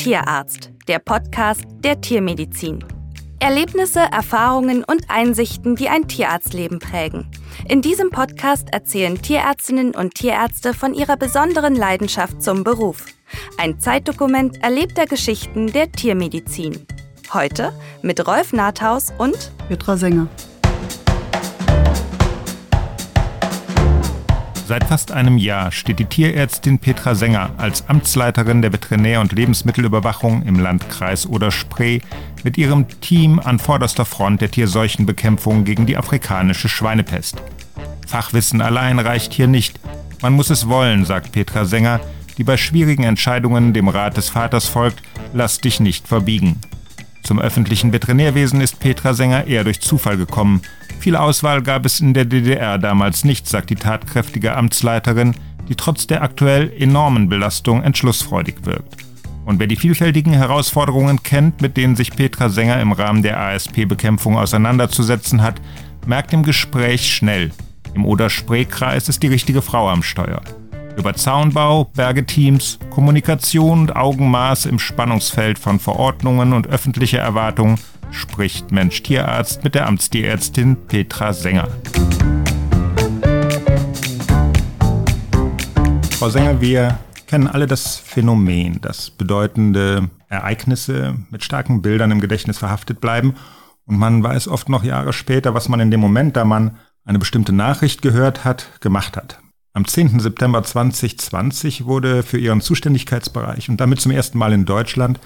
Tierarzt, der Podcast der Tiermedizin. Erlebnisse, Erfahrungen und Einsichten, die ein Tierarztleben prägen. In diesem Podcast erzählen Tierärztinnen und Tierärzte von ihrer besonderen Leidenschaft zum Beruf. Ein Zeitdokument erlebter Geschichten der Tiermedizin. Heute mit Rolf Nathaus und Petra Sänger. Seit fast einem Jahr steht die Tierärztin Petra Sänger als Amtsleiterin der Veterinär- und Lebensmittelüberwachung im Landkreis Oder-Spree mit ihrem Team an vorderster Front der Tierseuchenbekämpfung gegen die afrikanische Schweinepest. Fachwissen allein reicht hier nicht. Man muss es wollen, sagt Petra Sänger, die bei schwierigen Entscheidungen dem Rat des Vaters folgt, lass dich nicht verbiegen. Zum öffentlichen Veterinärwesen ist Petra Sänger eher durch Zufall gekommen. Viel Auswahl gab es in der DDR damals nicht, sagt die tatkräftige Amtsleiterin, die trotz der aktuell enormen Belastung entschlussfreudig wirkt. Und wer die vielfältigen Herausforderungen kennt, mit denen sich Petra Sänger im Rahmen der ASP-Bekämpfung auseinanderzusetzen hat, merkt im Gespräch schnell, im Oder-Spree-Kreis ist die richtige Frau am Steuer. Über Zaunbau, Bergeteams, Kommunikation und Augenmaß im Spannungsfeld von Verordnungen und öffentlicher Erwartungen spricht Mensch-Tierarzt mit der Amtstierärztin Petra Sänger. Frau Sänger, wir kennen alle das Phänomen, dass bedeutende Ereignisse mit starken Bildern im Gedächtnis verhaftet bleiben und man weiß oft noch Jahre später, was man in dem Moment, da man eine bestimmte Nachricht gehört hat, gemacht hat. Am 10. September 2020 wurde für ihren Zuständigkeitsbereich und damit zum ersten Mal in Deutschland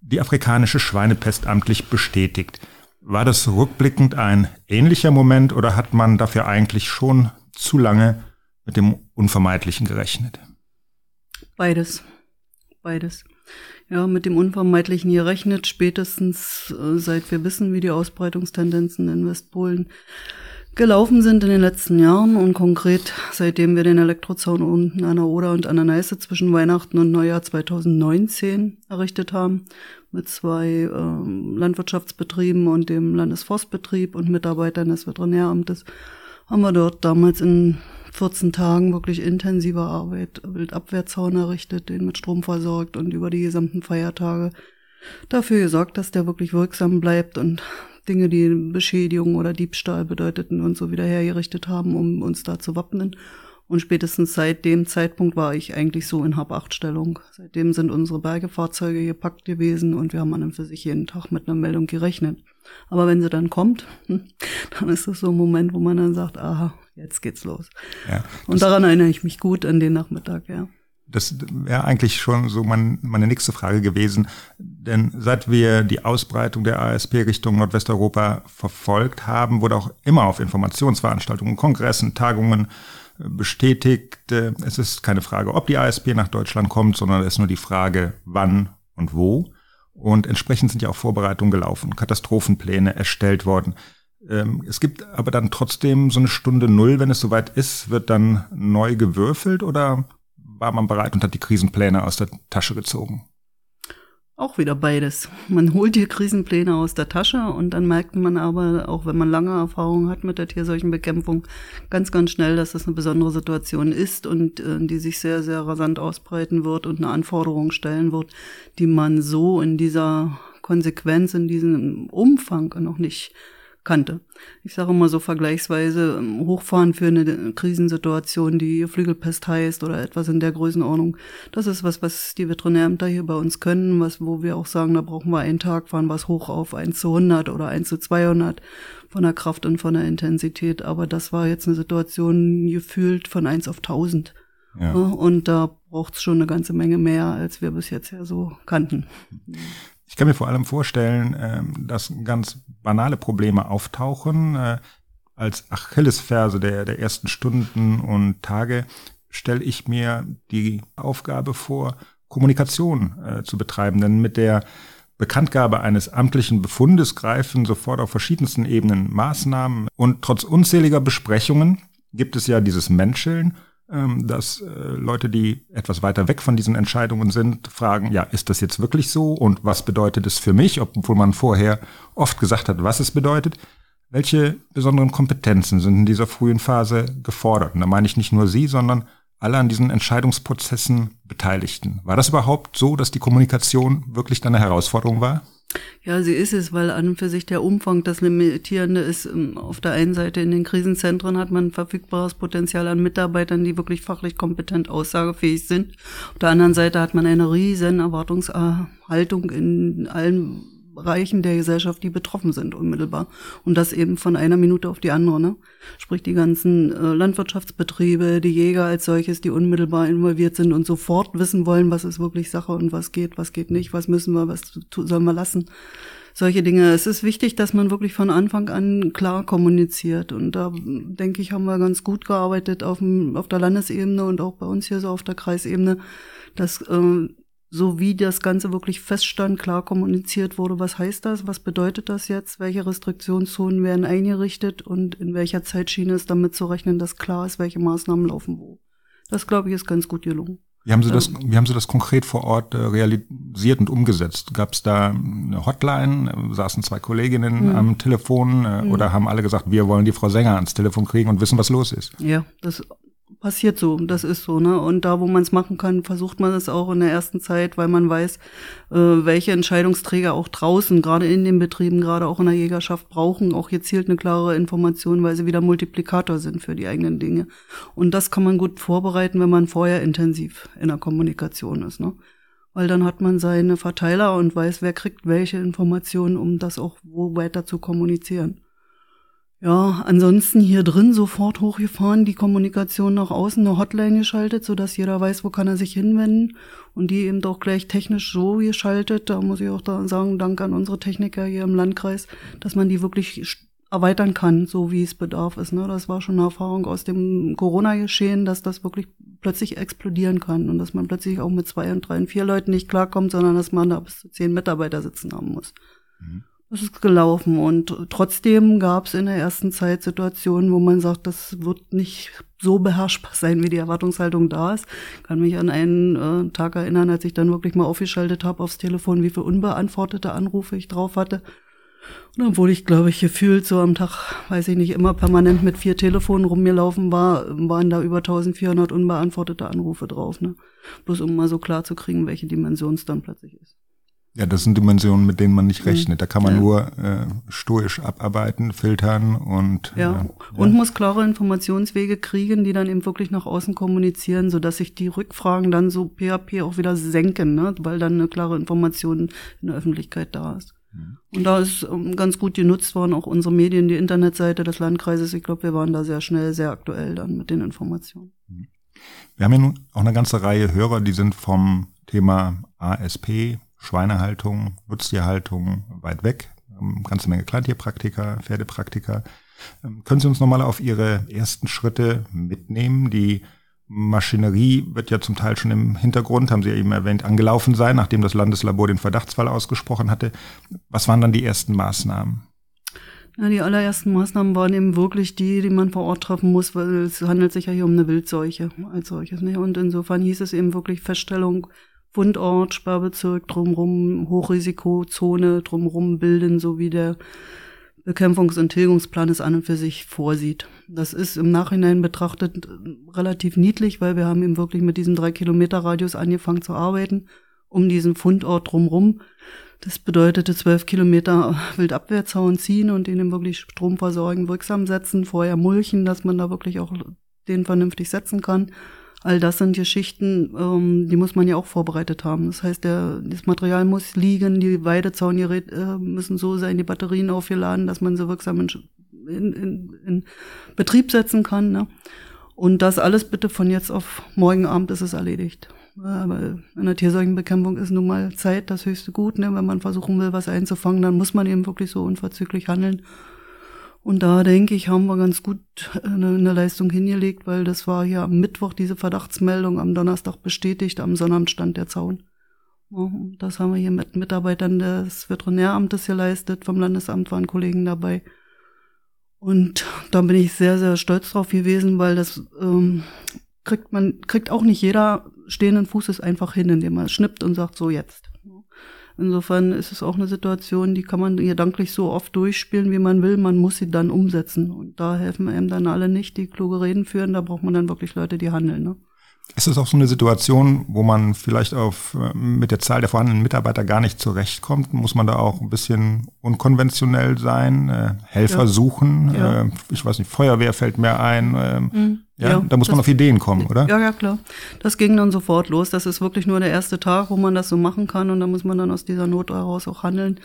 die afrikanische Schweinepest amtlich bestätigt. War das rückblickend ein ähnlicher Moment oder hat man dafür eigentlich schon zu lange mit dem Unvermeidlichen gerechnet? Beides. Beides. Ja, mit dem Unvermeidlichen gerechnet, spätestens äh, seit wir wissen, wie die Ausbreitungstendenzen in Westpolen gelaufen sind in den letzten Jahren und konkret seitdem wir den Elektrozaun unten an der Oder und an der Neiße zwischen Weihnachten und Neujahr 2019 errichtet haben mit zwei äh, Landwirtschaftsbetrieben und dem Landesforstbetrieb und Mitarbeitern des Veterinäramtes haben wir dort damals in 14 Tagen wirklich intensive Arbeit, Wildabwehrzaun errichtet, den mit Strom versorgt und über die gesamten Feiertage dafür gesorgt, dass der wirklich wirksam bleibt und Dinge, die Beschädigung oder Diebstahl bedeuteten und so wieder hergerichtet haben, um uns da zu wappnen. Und spätestens seit dem Zeitpunkt war ich eigentlich so in Hab-Acht-Stellung. Seitdem sind unsere Bergefahrzeuge gepackt gewesen und wir haben an und für sich jeden Tag mit einer Meldung gerechnet. Aber wenn sie dann kommt, hm, dann ist das so ein Moment, wo man dann sagt, aha, jetzt geht's los. Ja, und daran erinnere ich mich gut an den Nachmittag, ja. Das wäre eigentlich schon so mein, meine nächste Frage gewesen. Denn seit wir die Ausbreitung der ASP Richtung Nordwesteuropa verfolgt haben, wurde auch immer auf Informationsveranstaltungen, Kongressen, Tagungen äh, bestätigt, es ist keine Frage, ob die ASP nach Deutschland kommt, sondern es ist nur die Frage, wann und wo. Und entsprechend sind ja auch Vorbereitungen gelaufen, Katastrophenpläne erstellt worden. Ähm, es gibt aber dann trotzdem so eine Stunde Null, wenn es soweit ist, wird dann neu gewürfelt oder war man bereit und hat die Krisenpläne aus der Tasche gezogen? Auch wieder beides. Man holt die Krisenpläne aus der Tasche und dann merkt man aber, auch wenn man lange Erfahrung hat mit der Tierseuchenbekämpfung, ganz, ganz schnell, dass das eine besondere Situation ist und äh, die sich sehr, sehr rasant ausbreiten wird und eine Anforderung stellen wird, die man so in dieser Konsequenz, in diesem Umfang noch nicht kannte. Ich sage immer so vergleichsweise ähm, hochfahren für eine Krisensituation, die Flügelpest heißt oder etwas in der Größenordnung. Das ist was, was die Veterinärämter hier bei uns können, was, wo wir auch sagen, da brauchen wir einen Tag, fahren was hoch auf 1 zu 100 oder 1 zu 200 von der Kraft und von der Intensität. Aber das war jetzt eine Situation gefühlt von 1 auf 1000. Ja. Und da braucht es schon eine ganze Menge mehr, als wir bis jetzt ja so kannten. Ich kann mir vor allem vorstellen, ähm, dass ganz banale Probleme auftauchen. Äh, als Achillesferse der, der ersten Stunden und Tage stelle ich mir die Aufgabe vor, Kommunikation äh, zu betreiben. Denn mit der Bekanntgabe eines amtlichen Befundes greifen sofort auf verschiedensten Ebenen Maßnahmen. Und trotz unzähliger Besprechungen gibt es ja dieses Menscheln dass äh, Leute, die etwas weiter weg von diesen Entscheidungen sind, fragen, ja, ist das jetzt wirklich so und was bedeutet es für mich, obwohl man vorher oft gesagt hat, was es bedeutet. Welche besonderen Kompetenzen sind in dieser frühen Phase gefordert? Und da meine ich nicht nur Sie, sondern alle an diesen Entscheidungsprozessen Beteiligten. War das überhaupt so, dass die Kommunikation wirklich eine Herausforderung war? Ja, sie ist es, weil an und für sich der Umfang das Limitierende ist. Ähm, auf der einen Seite in den Krisenzentren hat man verfügbares Potenzial an Mitarbeitern, die wirklich fachlich kompetent aussagefähig sind. Auf der anderen Seite hat man eine riesen Erwartungshaltung in allen Bereichen der Gesellschaft, die betroffen sind unmittelbar. Und das eben von einer Minute auf die andere. Ne? Sprich die ganzen äh, Landwirtschaftsbetriebe, die Jäger als solches, die unmittelbar involviert sind und sofort wissen wollen, was ist wirklich Sache und was geht, was geht nicht, was müssen wir, was sollen wir lassen. Solche Dinge. Es ist wichtig, dass man wirklich von Anfang an klar kommuniziert. Und da denke ich, haben wir ganz gut gearbeitet auf, dem, auf der Landesebene und auch bei uns hier so auf der Kreisebene, dass äh, so wie das Ganze wirklich feststand, klar kommuniziert wurde, was heißt das, was bedeutet das jetzt, welche Restriktionszonen werden eingerichtet und in welcher Zeitschiene ist damit zu rechnen, dass klar ist, welche Maßnahmen laufen wo. Das, glaube ich, ist ganz gut gelungen. Wie haben Sie das, wie haben Sie das konkret vor Ort äh, realisiert und umgesetzt? Gab es da eine Hotline? Saßen zwei Kolleginnen mhm. am Telefon äh, mhm. oder haben alle gesagt, wir wollen die Frau Sänger ans Telefon kriegen und wissen, was los ist? Ja, das passiert so, das ist so, ne? Und da, wo man es machen kann, versucht man es auch in der ersten Zeit, weil man weiß, äh, welche Entscheidungsträger auch draußen, gerade in den Betrieben, gerade auch in der Jägerschaft brauchen, auch gezielt eine klare Information, weil sie wieder Multiplikator sind für die eigenen Dinge. Und das kann man gut vorbereiten, wenn man vorher intensiv in der Kommunikation ist, ne? Weil dann hat man seine Verteiler und weiß, wer kriegt welche Informationen, um das auch wo weiter zu kommunizieren. Ja, ansonsten hier drin sofort hochgefahren, die Kommunikation nach außen, eine Hotline geschaltet, so dass jeder weiß, wo kann er sich hinwenden. Und die eben doch gleich technisch so geschaltet. Da muss ich auch da sagen, Dank an unsere Techniker hier im Landkreis, dass man die wirklich erweitern kann, so wie es bedarf ist. Ne? Das war schon eine Erfahrung aus dem Corona-Geschehen, dass das wirklich plötzlich explodieren kann und dass man plötzlich auch mit zwei und drei und vier Leuten nicht klarkommt, sondern dass man da bis zu zehn Mitarbeiter sitzen haben muss. Mhm. Das ist gelaufen und trotzdem gab es in der ersten Zeit Situationen, wo man sagt, das wird nicht so beherrschbar sein, wie die Erwartungshaltung da ist. Ich kann mich an einen äh, Tag erinnern, als ich dann wirklich mal aufgeschaltet habe aufs Telefon, wie viele unbeantwortete Anrufe ich drauf hatte. Und obwohl ich, glaube ich, gefühlt so am Tag, weiß ich nicht, immer permanent mit vier Telefonen rumgelaufen war, waren da über 1400 unbeantwortete Anrufe drauf. Ne? Bloß um mal so klar zu kriegen, welche Dimension es dann plötzlich ist. Ja, das sind Dimensionen, mit denen man nicht mhm. rechnet. Da kann man ja. nur äh, stoisch abarbeiten, filtern und ja. ja. und muss klare Informationswege kriegen, die dann eben wirklich nach außen kommunizieren, so dass sich die Rückfragen dann so PHP auch wieder senken, ne? weil dann eine klare Information in der Öffentlichkeit da ist. Und da ist um, ganz gut genutzt worden, auch unsere Medien, die Internetseite des Landkreises. Ich glaube, wir waren da sehr schnell, sehr aktuell dann mit den Informationen. Wir haben ja nun auch eine ganze Reihe Hörer, die sind vom Thema ASP, Schweinehaltung, Nutztierhaltung weit weg. Eine ganze Menge Kleintierpraktiker, Pferdepraktiker. Ähm, können Sie uns nochmal auf Ihre ersten Schritte mitnehmen? Die Maschinerie wird ja zum Teil schon im Hintergrund, haben Sie ja eben erwähnt, angelaufen sein, nachdem das Landeslabor den Verdachtsfall ausgesprochen hatte. Was waren dann die ersten Maßnahmen? Ja, die allerersten Maßnahmen waren eben wirklich die, die man vor Ort treffen muss, weil es handelt sich ja hier um eine Wildseuche als solches. Ne? Und insofern hieß es eben wirklich Feststellung Fundort, Sperrbezirk drumrum, Hochrisikozone drumrum bilden, so wie der Bekämpfungs- und Tilgungsplan es an und für sich vorsieht. Das ist im Nachhinein betrachtet relativ niedlich, weil wir haben eben wirklich mit diesem drei Kilometer Radius angefangen zu arbeiten, um diesen Fundort drumrum. Das bedeutete zwölf Kilometer Wildabwehrzaun ziehen und den wirklich Strom versorgen, wirksam setzen, vorher mulchen, dass man da wirklich auch den vernünftig setzen kann. All das sind Geschichten, ähm, die muss man ja auch vorbereitet haben. Das heißt, der, das Material muss liegen, die Weidezaungeräte äh, müssen so sein, die Batterien aufgeladen, dass man sie wirksam in, in, in, Betrieb setzen kann. Ne? Und das alles bitte von jetzt auf morgen Abend ist es erledigt. Aber in der Tierseuchenbekämpfung ist nun mal Zeit das höchste Gut. Ne? Wenn man versuchen will, was einzufangen, dann muss man eben wirklich so unverzüglich handeln. Und da denke ich, haben wir ganz gut eine, eine, Leistung hingelegt, weil das war ja am Mittwoch diese Verdachtsmeldung, am Donnerstag bestätigt, am Sonnabend stand der Zaun. Das haben wir hier mit Mitarbeitern des Veterinäramtes geleistet, vom Landesamt waren Kollegen dabei. Und da bin ich sehr, sehr stolz drauf gewesen, weil das ähm, kriegt man, kriegt auch nicht jeder stehenden Fußes einfach hin, indem man schnippt und sagt, so jetzt. Insofern ist es auch eine Situation, die kann man gedanklich so oft durchspielen, wie man will. Man muss sie dann umsetzen. Und da helfen einem dann alle nicht, die kluge Reden führen. Da braucht man dann wirklich Leute, die handeln. Ne? Ist es auch so eine Situation, wo man vielleicht auf, äh, mit der Zahl der vorhandenen Mitarbeiter gar nicht zurechtkommt? Muss man da auch ein bisschen unkonventionell sein, äh, Helfer ja. suchen? Ja. Äh, ich weiß nicht, Feuerwehr fällt mir ein. Äh, mhm. ja, ja, da muss man auf Ideen kommen, oder? Ja, ja, klar. Das ging dann sofort los. Das ist wirklich nur der erste Tag, wo man das so machen kann und da muss man dann aus dieser Not heraus auch handeln.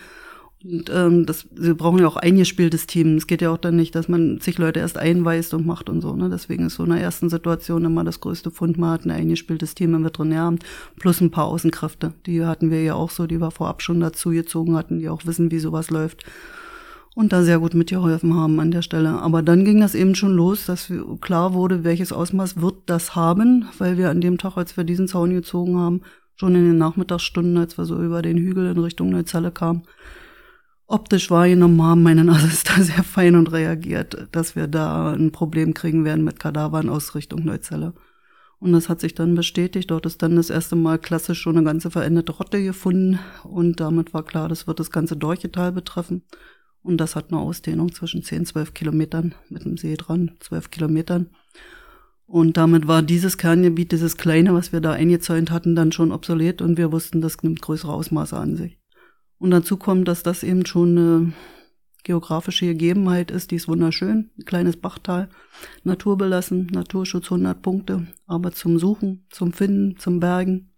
Und ähm, das, sie brauchen ja auch eingespieltes Team. Es geht ja auch dann nicht, dass man sich Leute erst einweist und macht und so. Ne? Deswegen ist so in der ersten Situation immer das größte Fund. Man hat ein eingespieltes Team im Veterinäramt plus ein paar Außenkräfte. Die hatten wir ja auch so, die wir vorab schon dazu gezogen hatten, die auch wissen, wie sowas läuft. Und da sehr gut mitgeholfen haben an der Stelle. Aber dann ging das eben schon los, dass klar wurde, welches Ausmaß wird das haben, weil wir an dem Tag, als wir diesen Zaun gezogen haben, schon in den Nachmittagsstunden, als wir so über den Hügel in Richtung Neuzelle kamen, optisch wahrgenommen haben, meine Nase ist da sehr fein und reagiert, dass wir da ein Problem kriegen werden mit Kadavern aus Richtung Neuzelle. Und das hat sich dann bestätigt. Dort ist dann das erste Mal klassisch schon eine ganze veränderte Rotte gefunden. Und damit war klar, das wird das ganze Dorchetal betreffen. Und das hat eine Ausdehnung zwischen 10, 12 Kilometern mit dem See dran, 12 Kilometern. Und damit war dieses Kerngebiet, dieses kleine, was wir da eingezäunt hatten, dann schon obsolet und wir wussten, das nimmt größere Ausmaße an sich. Und dazu kommt, dass das eben schon eine geografische Gegebenheit ist, die ist wunderschön. Ein kleines Bachtal, naturbelassen, Naturschutz 100 Punkte, aber zum Suchen, zum Finden, zum Bergen,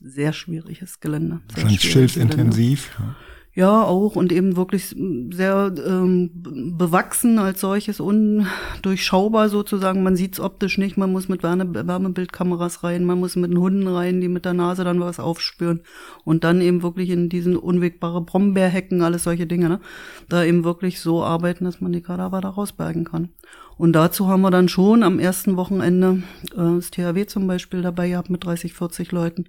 sehr schwieriges Gelände. Wahrscheinlich schilfintensiv. Ja. Ja, auch und eben wirklich sehr ähm, bewachsen als solches, undurchschaubar sozusagen. Man sieht's optisch nicht, man muss mit Wärme, Wärmebildkameras rein, man muss mit den Hunden rein, die mit der Nase dann was aufspüren und dann eben wirklich in diesen unwegbare Brombeerhecken, alles solche Dinge, ne? da eben wirklich so arbeiten, dass man die Kadaver da rausbergen kann. Und dazu haben wir dann schon am ersten Wochenende äh, das THW zum Beispiel dabei gehabt mit 30, 40 Leuten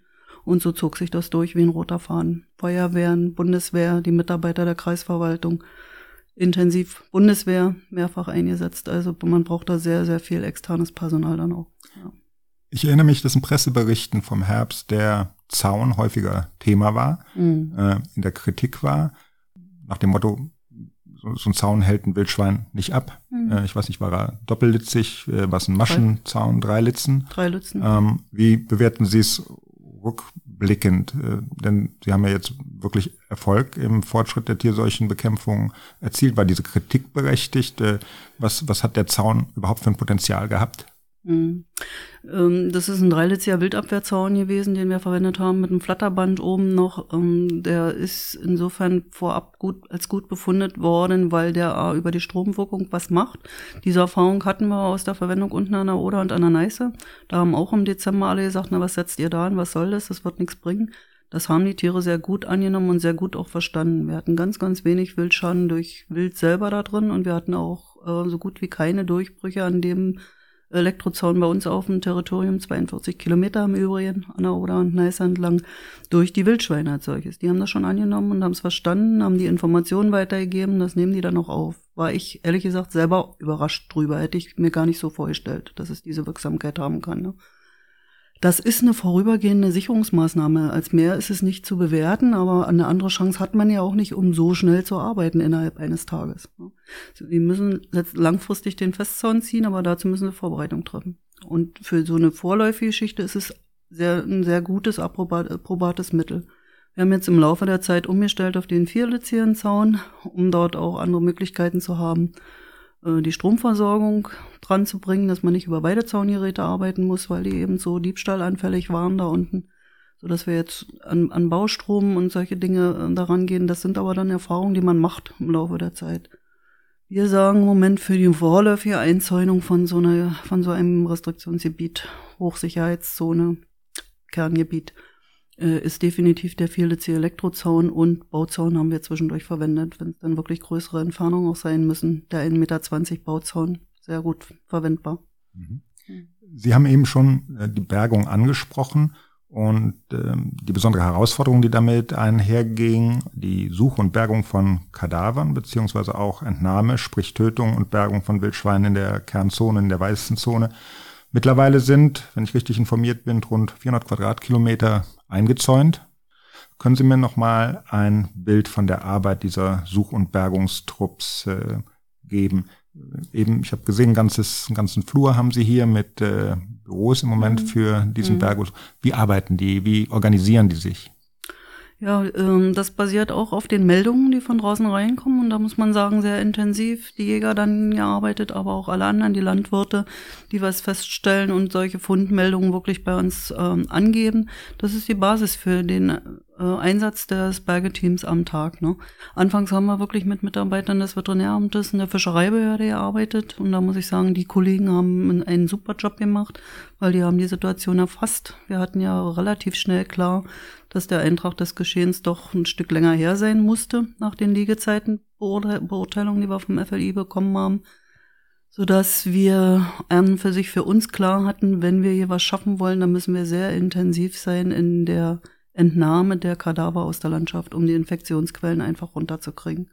und so zog sich das durch wie ein roter Faden. Feuerwehren, Bundeswehr, die Mitarbeiter der Kreisverwaltung, intensiv Bundeswehr mehrfach eingesetzt. Also man braucht da sehr, sehr viel externes Personal dann auch. Ja. Ich erinnere mich, dass in Presseberichten vom Herbst der Zaun häufiger Thema war, mhm. äh, in der Kritik war, nach dem Motto, so, so ein Zaun hält ein Wildschwein nicht ab. Mhm. Äh, ich weiß nicht, war er doppellitzig, äh, was ein Maschenzaun, drei Litzen? Drei Litzen. Ähm, wie bewerten Sie es rückblickend, äh, denn Sie haben ja jetzt wirklich Erfolg im Fortschritt der Tierseuchenbekämpfung erzielt. War diese Kritik berechtigt? Äh, was, was hat der Zaun überhaupt für ein Potenzial gehabt? Mhm. Ähm, das ist ein dreilitziger Wildabwehrzaun gewesen, den wir verwendet haben, mit einem Flatterband oben noch. Ähm, der ist insofern vorab gut, als gut befundet worden, weil der über die Stromwirkung was macht. Diese Erfahrung hatten wir aus der Verwendung unten an der Oder und an der Neiße. Da haben auch im Dezember alle gesagt, na, was setzt ihr da an, was soll das, das wird nichts bringen. Das haben die Tiere sehr gut angenommen und sehr gut auch verstanden. Wir hatten ganz, ganz wenig Wildschaden durch Wild selber da drin und wir hatten auch äh, so gut wie keine Durchbrüche an dem Elektrozaun bei uns auf dem Territorium, 42 Kilometer im Übrigen, an der Oder und Neiße entlang, durch die Wildschweine als solches. Die haben das schon angenommen und haben es verstanden, haben die Informationen weitergegeben, das nehmen die dann auch auf. War ich ehrlich gesagt selber überrascht drüber, hätte ich mir gar nicht so vorgestellt, dass es diese Wirksamkeit haben kann. Ne? Das ist eine vorübergehende Sicherungsmaßnahme. Als mehr ist es nicht zu bewerten, aber eine andere Chance hat man ja auch nicht, um so schnell zu arbeiten innerhalb eines Tages. Sie müssen langfristig den Festzaun ziehen, aber dazu müssen sie Vorbereitung treffen. Und für so eine vorläufige Geschichte ist es sehr, ein sehr gutes, approbates Mittel. Wir haben jetzt im Laufe der Zeit umgestellt auf den vierlitzigen Zaun, um dort auch andere Möglichkeiten zu haben. Äh, die Stromversorgung dran zu bringen, dass man nicht über Weidezaungeräte arbeiten muss, weil die eben so diebstahlanfällig waren da unten. So dass wir jetzt an, an Baustrom und solche Dinge äh, daran gehen. Das sind aber dann Erfahrungen, die man macht im Laufe der Zeit. Wir sagen im Moment für die vorläufige Einzäunung von so einer, von so einem Restriktionsgebiet, Hochsicherheitszone, Kerngebiet, äh, ist definitiv der vierlitzige Elektrozaun und Bauzaun haben wir zwischendurch verwendet, wenn es dann wirklich größere Entfernungen auch sein müssen. Der 1,20 Meter Bauzaun, sehr gut verwendbar. Mhm. Sie haben eben schon äh, die Bergung angesprochen und ähm, die besondere Herausforderung, die damit einherging, die Suche und Bergung von Kadavern, beziehungsweise auch Entnahme, sprich Tötung und Bergung von Wildschweinen in der Kernzone, in der weißen Zone. Mittlerweile sind, wenn ich richtig informiert bin, rund 400 Quadratkilometer eingezäunt. Können Sie mir noch mal ein Bild von der Arbeit dieser Such- und Bergungstrupps äh, geben? Eben, ich habe gesehen, ganzes, einen ganzen Flur haben Sie hier mit äh, Büros im Moment mhm. für diesen mhm. Berg. Wie arbeiten die? Wie organisieren die sich? Ja, ähm, das basiert auch auf den Meldungen, die von draußen reinkommen. Und da muss man sagen, sehr intensiv. Die Jäger dann gearbeitet, aber auch alle anderen, die Landwirte, die was feststellen und solche Fundmeldungen wirklich bei uns ähm, angeben. Das ist die Basis für den äh, Einsatz des Bergeteams am Tag. Ne? Anfangs haben wir wirklich mit Mitarbeitern des Veterinäramtes und der Fischereibehörde gearbeitet. Und da muss ich sagen, die Kollegen haben einen super Job gemacht, weil die haben die Situation erfasst. Wir hatten ja relativ schnell klar, dass der Eintrag des Geschehens doch ein Stück länger her sein musste, nach den Liegezeitenbeurteilungen, die wir vom FLI bekommen haben, sodass wir an für sich für uns klar hatten, wenn wir hier was schaffen wollen, dann müssen wir sehr intensiv sein in der Entnahme der Kadaver aus der Landschaft, um die Infektionsquellen einfach runterzukriegen.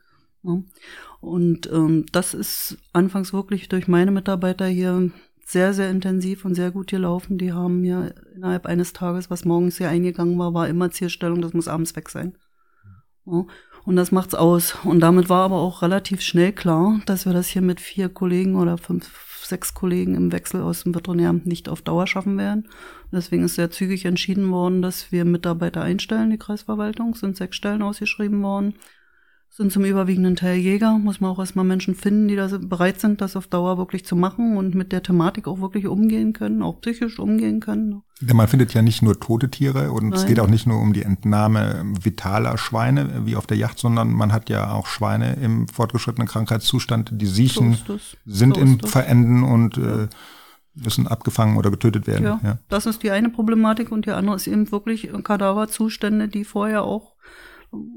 Und ähm, das ist anfangs wirklich durch meine Mitarbeiter hier sehr, sehr intensiv und sehr gut gelaufen. Die haben mir innerhalb eines Tages, was morgens hier eingegangen war, war immer Zielstellung, das muss abends weg sein. Ja, und das macht's aus. Und damit war aber auch relativ schnell klar, dass wir das hier mit vier Kollegen oder fünf, sechs Kollegen im Wechsel aus dem Veterinäramt nicht auf Dauer schaffen werden. Deswegen ist sehr zügig entschieden worden, dass wir Mitarbeiter einstellen, die Kreisverwaltung, sind sechs Stellen ausgeschrieben worden sind zum überwiegenden Teil Jäger. Muss man auch erstmal Menschen finden, die da bereit sind, das auf Dauer wirklich zu machen und mit der Thematik auch wirklich umgehen können, auch psychisch umgehen können. Denn man findet ja nicht nur tote Tiere und Nein. es geht auch nicht nur um die Entnahme vitaler Schweine wie auf der Yacht, sondern man hat ja auch Schweine im fortgeschrittenen Krankheitszustand, die siechen, so sind so im Verenden und äh, müssen abgefangen oder getötet werden. Ja, ja, das ist die eine Problematik und die andere ist eben wirklich Kadaverzustände, die vorher auch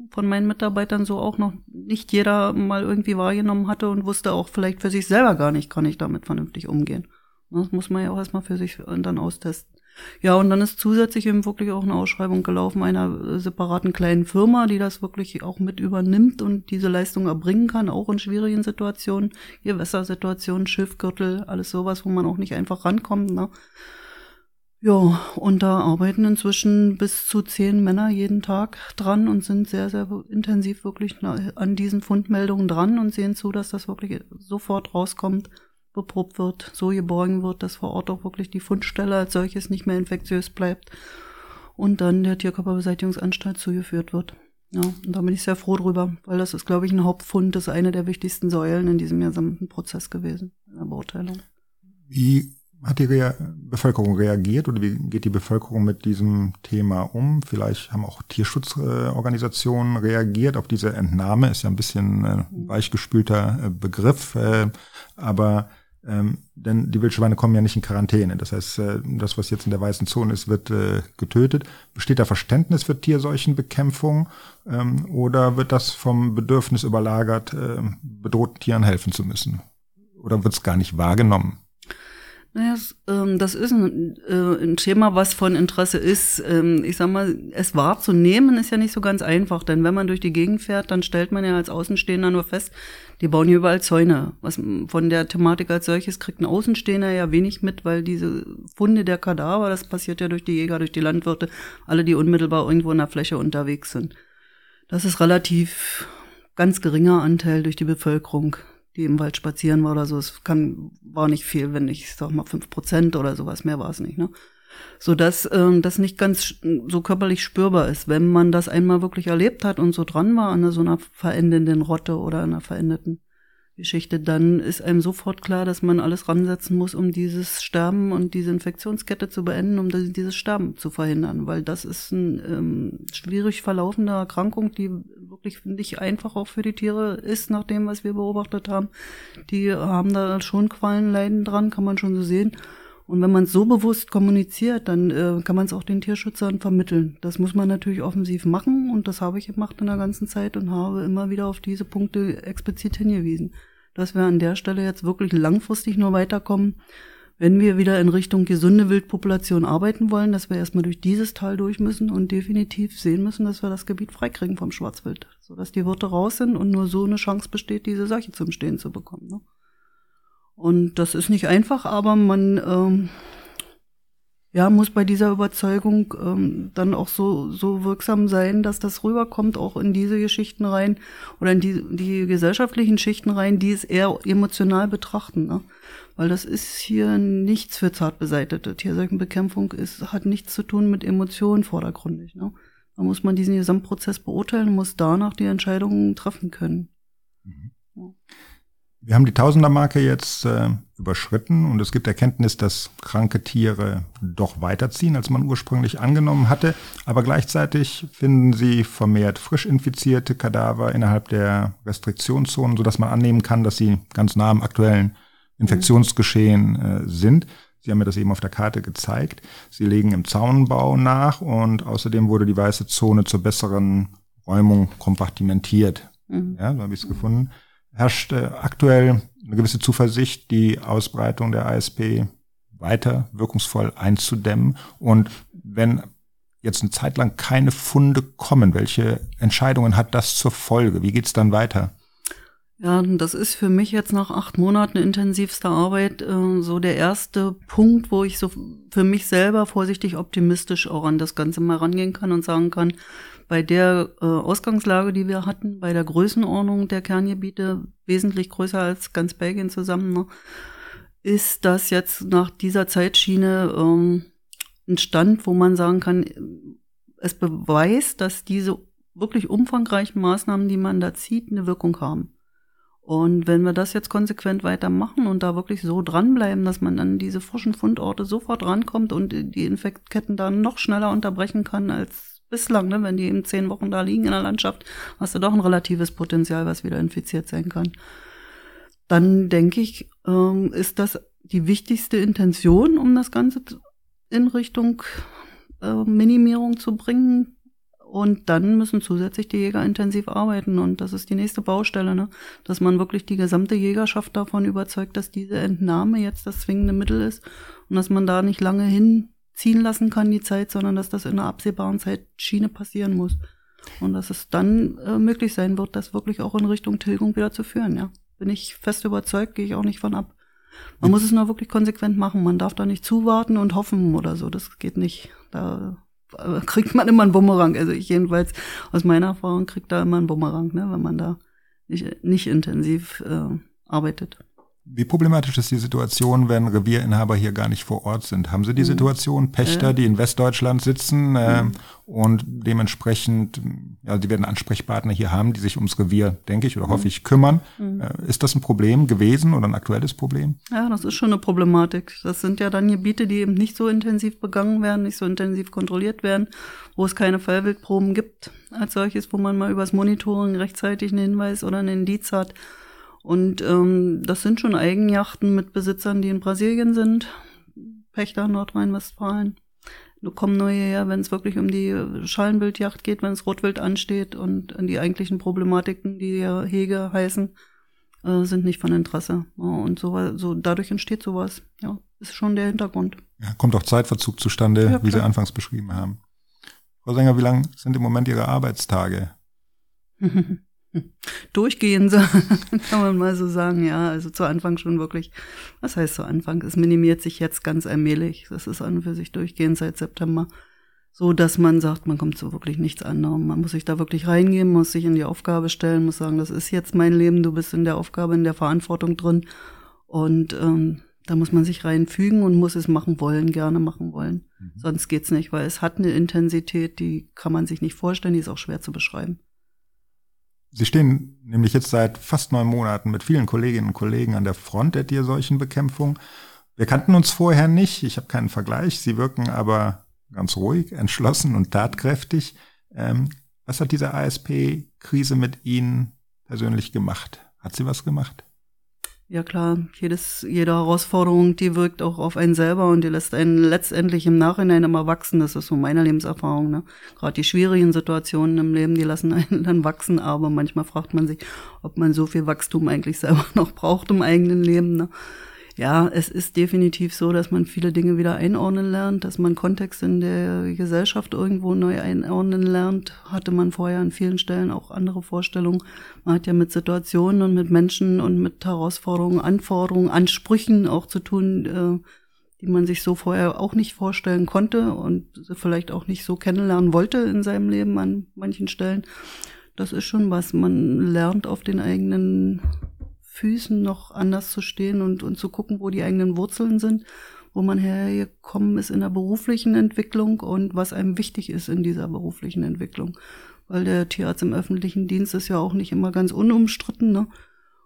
von meinen Mitarbeitern so auch noch nicht jeder mal irgendwie wahrgenommen hatte und wusste auch vielleicht für sich selber gar nicht, kann ich damit vernünftig umgehen. Das muss man ja auch erstmal für sich dann austesten. Ja, und dann ist zusätzlich eben wirklich auch eine Ausschreibung gelaufen einer äh, separaten kleinen Firma, die das wirklich auch mit übernimmt und diese Leistung erbringen kann, auch in schwierigen Situationen, Gewässersituationen, Schiffgürtel, alles sowas, wo man auch nicht einfach rankommt. Ne? Ja, und da arbeiten inzwischen bis zu zehn Männer jeden Tag dran und sind sehr, sehr intensiv wirklich an diesen Fundmeldungen dran und sehen zu, dass das wirklich sofort rauskommt, beprobt wird, so geborgen wird, dass vor Ort auch wirklich die Fundstelle als solches nicht mehr infektiös bleibt und dann der Tierkörperbeseitigungsanstalt zugeführt wird. Ja, und da bin ich sehr froh drüber, weil das ist, glaube ich, ein Hauptfund, das ist eine der wichtigsten Säulen in diesem gesamten Prozess gewesen, in der Beurteilung. Wie hat die Rea Bevölkerung reagiert oder wie geht die Bevölkerung mit diesem Thema um? Vielleicht haben auch Tierschutzorganisationen reagiert auf diese Entnahme. Ist ja ein bisschen äh, weichgespülter äh, Begriff, äh, aber ähm, denn die Wildschweine kommen ja nicht in Quarantäne. Das heißt, äh, das, was jetzt in der weißen Zone ist, wird äh, getötet. Besteht da Verständnis für Tierseuchenbekämpfung ähm, oder wird das vom Bedürfnis überlagert, äh, bedrohten Tieren helfen zu müssen? Oder wird es gar nicht wahrgenommen? Naja, ähm, das ist ein, äh, ein, Thema, was von Interesse ist. Ähm, ich sag mal, es wahrzunehmen ist ja nicht so ganz einfach, denn wenn man durch die Gegend fährt, dann stellt man ja als Außenstehender nur fest, die bauen hier überall Zäune. Was von der Thematik als solches kriegt ein Außenstehender ja wenig mit, weil diese Funde der Kadaver, das passiert ja durch die Jäger, durch die Landwirte, alle, die unmittelbar irgendwo in der Fläche unterwegs sind. Das ist relativ ganz geringer Anteil durch die Bevölkerung die im Wald spazieren war oder so. Es kann, war nicht viel, wenn ich sag mal fünf Prozent oder sowas, mehr war es nicht, ne? So dass ähm, das nicht ganz so körperlich spürbar ist. Wenn man das einmal wirklich erlebt hat und so dran war an so einer verendenden Rotte oder einer verendeten Geschichte, dann ist einem sofort klar, dass man alles ransetzen muss, um dieses Sterben und diese Infektionskette zu beenden, um dieses Sterben zu verhindern, weil das ist eine ähm, schwierig verlaufende Erkrankung, die wirklich nicht einfach auch für die Tiere ist, nach dem, was wir beobachtet haben. Die haben da schon Qualen, Leiden dran, kann man schon so sehen. Und wenn man es so bewusst kommuniziert, dann äh, kann man es auch den Tierschützern vermitteln. Das muss man natürlich offensiv machen und das habe ich gemacht in der ganzen Zeit und habe immer wieder auf diese Punkte explizit hingewiesen, dass wir an der Stelle jetzt wirklich langfristig nur weiterkommen, wenn wir wieder in Richtung gesunde Wildpopulation arbeiten wollen, dass wir erstmal durch dieses Tal durch müssen und definitiv sehen müssen, dass wir das Gebiet freikriegen vom Schwarzwild, sodass die Wirte raus sind und nur so eine Chance besteht, diese Seuche zum Stehen zu bekommen. Ne? Und das ist nicht einfach, aber man, ähm, ja, muss bei dieser Überzeugung ähm, dann auch so, so wirksam sein, dass das rüberkommt, auch in diese Geschichten rein oder in die, die gesellschaftlichen Schichten rein, die es eher emotional betrachten. Ne? Weil das ist hier nichts für zart beseitete. Tierseuchenbekämpfung ist, hat nichts zu tun mit Emotionen vordergründig. Ne? Da muss man diesen Gesamtprozess beurteilen, muss danach die Entscheidungen treffen können. Mhm. Ja. Wir haben die Tausendermarke jetzt äh, überschritten und es gibt Erkenntnis, dass kranke Tiere doch weiterziehen, als man ursprünglich angenommen hatte. Aber gleichzeitig finden sie vermehrt frisch infizierte Kadaver innerhalb der Restriktionszonen, sodass man annehmen kann, dass sie ganz nah am aktuellen Infektionsgeschehen äh, sind. Sie haben mir das eben auf der Karte gezeigt. Sie legen im Zaunbau nach und außerdem wurde die weiße Zone zur besseren Räumung kompartimentiert. Mhm. Ja, so habe ich es gefunden herrscht äh, aktuell eine gewisse Zuversicht, die Ausbreitung der ASP weiter wirkungsvoll einzudämmen. Und wenn jetzt eine Zeit lang keine Funde kommen, welche Entscheidungen hat das zur Folge? Wie geht's dann weiter? Ja, das ist für mich jetzt nach acht Monaten intensivster Arbeit äh, so der erste Punkt, wo ich so für mich selber vorsichtig optimistisch auch an das Ganze mal rangehen kann und sagen kann, bei der äh, Ausgangslage, die wir hatten, bei der Größenordnung der Kerngebiete, wesentlich größer als ganz Belgien zusammen, ne, ist das jetzt nach dieser Zeitschiene ähm, ein Stand, wo man sagen kann, es beweist, dass diese wirklich umfangreichen Maßnahmen, die man da zieht, eine Wirkung haben. Und wenn wir das jetzt konsequent weitermachen und da wirklich so dranbleiben, dass man an diese frischen Fundorte sofort rankommt und die Infektketten dann noch schneller unterbrechen kann als bislang, ne, wenn die eben zehn Wochen da liegen in der Landschaft, hast du doch ein relatives Potenzial, was wieder infiziert sein kann. Dann denke ich, ähm, ist das die wichtigste Intention, um das Ganze in Richtung äh, Minimierung zu bringen. Und dann müssen zusätzlich die Jäger intensiv arbeiten. Und das ist die nächste Baustelle, ne? dass man wirklich die gesamte Jägerschaft davon überzeugt, dass diese Entnahme jetzt das zwingende Mittel ist und dass man da nicht lange hin ziehen lassen kann, die Zeit, sondern dass das in einer absehbaren Zeit Schiene passieren muss. Und dass es dann äh, möglich sein wird, das wirklich auch in Richtung Tilgung wieder zu führen, ja. Bin ich fest überzeugt, gehe ich auch nicht von ab. Man muss es nur wirklich konsequent machen. Man darf da nicht zuwarten und hoffen oder so. Das geht nicht. Da äh, kriegt man immer einen Bumerang. Also ich jedenfalls aus meiner Erfahrung kriegt da immer einen Bumerang, ne, wenn man da nicht, nicht intensiv äh, arbeitet. Wie problematisch ist die Situation, wenn Revierinhaber hier gar nicht vor Ort sind? Haben Sie die mhm. Situation, Pächter, die in Westdeutschland sitzen äh, mhm. und dementsprechend, ja, die werden Ansprechpartner hier haben, die sich ums Revier, denke ich, oder hoffe mhm. ich, kümmern. Mhm. Äh, ist das ein Problem gewesen oder ein aktuelles Problem? Ja, das ist schon eine Problematik. Das sind ja dann Gebiete, die eben nicht so intensiv begangen werden, nicht so intensiv kontrolliert werden, wo es keine Fallwildproben gibt als solches, wo man mal übers Monitoring rechtzeitig einen Hinweis oder einen Indiz hat und ähm, das sind schon Eigenjachten mit Besitzern, die in Brasilien sind. Pächter Nordrhein-Westfalen. Da kommen neue her, wenn es wirklich um die Schallenwildjacht geht, wenn es Rotwild ansteht und die eigentlichen Problematiken, die ja Hege heißen, äh, sind nicht von Interesse. Und so, so dadurch entsteht sowas. Ja, ist schon der Hintergrund. Ja, kommt auch Zeitverzug zustande, ja, wie Sie anfangs beschrieben haben. Frau Sänger, wie lang sind im Moment Ihre Arbeitstage? durchgehen, so, kann man mal so sagen, ja. Also zu Anfang schon wirklich, was heißt zu Anfang? Es minimiert sich jetzt ganz allmählich. Das ist an und für sich durchgehend seit September. So, dass man sagt, man kommt zu wirklich nichts anderem. Man muss sich da wirklich reingehen, muss sich in die Aufgabe stellen, muss sagen, das ist jetzt mein Leben, du bist in der Aufgabe, in der Verantwortung drin. Und ähm, da muss man sich reinfügen und muss es machen wollen, gerne machen wollen. Mhm. Sonst geht's nicht, weil es hat eine Intensität, die kann man sich nicht vorstellen, die ist auch schwer zu beschreiben. Sie stehen nämlich jetzt seit fast neun Monaten mit vielen Kolleginnen und Kollegen an der Front der Tierseuchenbekämpfung. Wir kannten uns vorher nicht, ich habe keinen Vergleich. Sie wirken aber ganz ruhig, entschlossen und tatkräftig. Ähm, was hat diese ASP-Krise mit Ihnen persönlich gemacht? Hat sie was gemacht? Ja klar, jedes, jede Herausforderung, die wirkt auch auf einen selber und die lässt einen letztendlich im Nachhinein immer wachsen. Das ist so meine Lebenserfahrung. Ne? Gerade die schwierigen Situationen im Leben, die lassen einen dann wachsen, aber manchmal fragt man sich, ob man so viel Wachstum eigentlich selber noch braucht im eigenen Leben. Ne? Ja, es ist definitiv so, dass man viele Dinge wieder einordnen lernt, dass man Kontext in der Gesellschaft irgendwo neu einordnen lernt. Hatte man vorher an vielen Stellen auch andere Vorstellungen. Man hat ja mit Situationen und mit Menschen und mit Herausforderungen, Anforderungen, Ansprüchen auch zu tun, äh, die man sich so vorher auch nicht vorstellen konnte und vielleicht auch nicht so kennenlernen wollte in seinem Leben an manchen Stellen. Das ist schon was. Man lernt auf den eigenen Füßen noch anders zu stehen und, und zu gucken, wo die eigenen Wurzeln sind, wo man hergekommen ist in der beruflichen Entwicklung und was einem wichtig ist in dieser beruflichen Entwicklung. Weil der Tierarzt im öffentlichen Dienst ist ja auch nicht immer ganz unumstritten, ne?